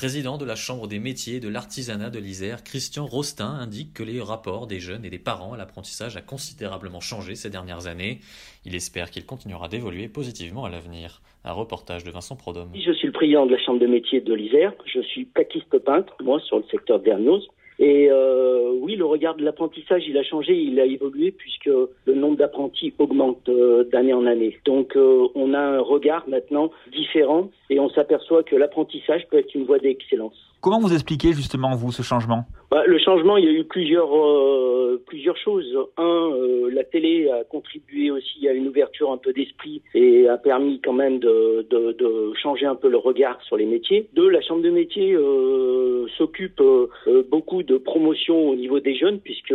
Président de la Chambre des métiers et de l'artisanat de l'Isère, Christian Rostin indique que les rapports des jeunes et des parents à l'apprentissage a considérablement changé ces dernières années. Il espère qu'il continuera d'évoluer positivement à l'avenir. Un reportage de Vincent Prodhomme. Je suis le président de la Chambre des métiers de l'Isère. Je suis plaquiste peintre, moi, sur le secteur d'Ernios. Et euh, oui, le regard de l'apprentissage, il a changé, il a évolué puisque le nombre d'apprentis augmente euh, d'année en année. Donc euh, on a un regard maintenant différent et on s'aperçoit que l'apprentissage peut être une voie d'excellence. Comment vous expliquez justement, vous, ce changement? Bah, Le changement, il y a eu plusieurs, euh, plusieurs choses. Un, euh, la télé a contribué aussi à une ouverture un peu d'esprit et a permis quand même de, de, de, changer un peu le regard sur les métiers. Deux, la Chambre de métiers euh, s'occupe beaucoup de promotion au niveau des jeunes puisque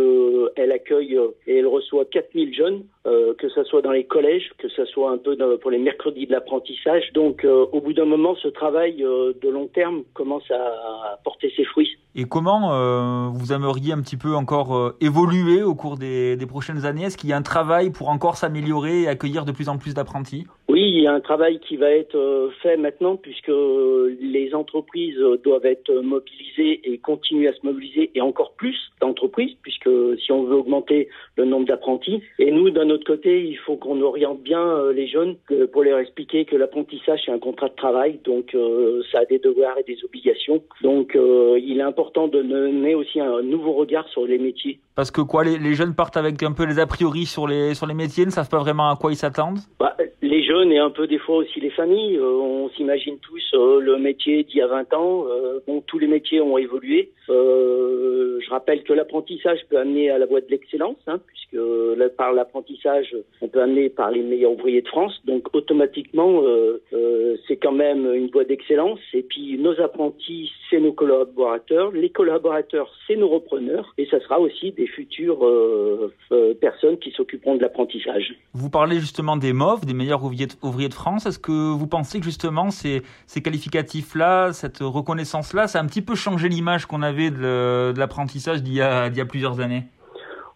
elle accueille et elle reçoit 4000 jeunes, que ce soit dans les collèges, que ce soit un peu dans, pour les mercredis de l'apprentissage. Donc au bout d'un moment, ce travail de long terme commence à porter ses fruits. Et comment euh, vous aimeriez un petit peu encore euh, évoluer au cours des, prochaines années? Est-ce qu'il y a un travail pour encore s'améliorer et accueillir de plus en plus d'apprentis? Oui, il y a un travail qui va être euh, fait maintenant puisque les entreprises doivent être mobilisées et continuer à se mobiliser et encore plus d'entreprises puisque si on veut augmenter le nombre d'apprentis. Et nous d'un autre côté il faut qu'on oriente bien les jeunes pour leur expliquer que l'apprentissage c'est un contrat de travail. Donc ça a des devoirs et des obligations. Donc il est important important de donner aussi un nouveau regard sur les métiers. Parce que quoi, les, jeunes partent avec un peu les a priori sur les, sur les métiers, ne savent pas vraiment à quoi ils s'attendent? Bah, Les jeunes et un peu des fois aussi les familles, euh, on s'imagine tous euh, le métier d'il y a 20 ans. Euh, bon, tous les métiers ont évolué. Je rappelle que l'apprentissage peut amener à la voie de l'excellence, hein, puisque par l'apprentissage, on peut amener par les meilleurs ouvriers de France. Donc automatiquement, c'est quand même une voie d'excellence. Et puis nos apprentis, c'est nos collaborateurs les collaborateurs, c'est nos repreneurs, et ça sera aussi des futures euh, euh, personnes qui s'occuperont de l'apprentissage. Vous parlez justement des MOV, des meilleurs ouvriers de, France. Est-ce que vous pensez que justement ces qualificatifs-là, cette reconnaissance-là, ça a un petit peu changé l'image qu'on avait de, l'apprentissage d'il y, a plusieurs années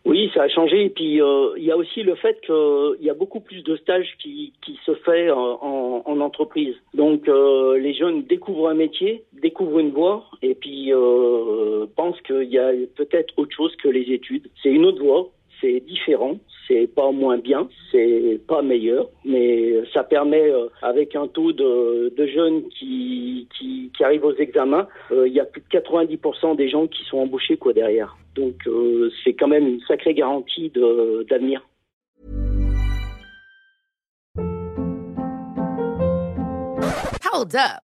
oui, ça a changé. Et puis, euh, il y a aussi le fait qu'il y a beaucoup plus de stages qui, se fait en, en, entreprise. Donc, euh, les jeunes découvrent un métier, découvrent une voie, et puis euh, pensent qu'il y a peut-être autre chose que les études. C'est une autre voie, c'est différent, c'est pas moins bien, c'est pas meilleur, mais ça permet, euh, avec un taux de, jeunes qui, qui, qui, arrivent aux examens, euh, il y a plus de 90% des gens qui sont embauchés quoi derrière. Donc euh, c'est quand même une sacrée garantie d'avenir. Hold up.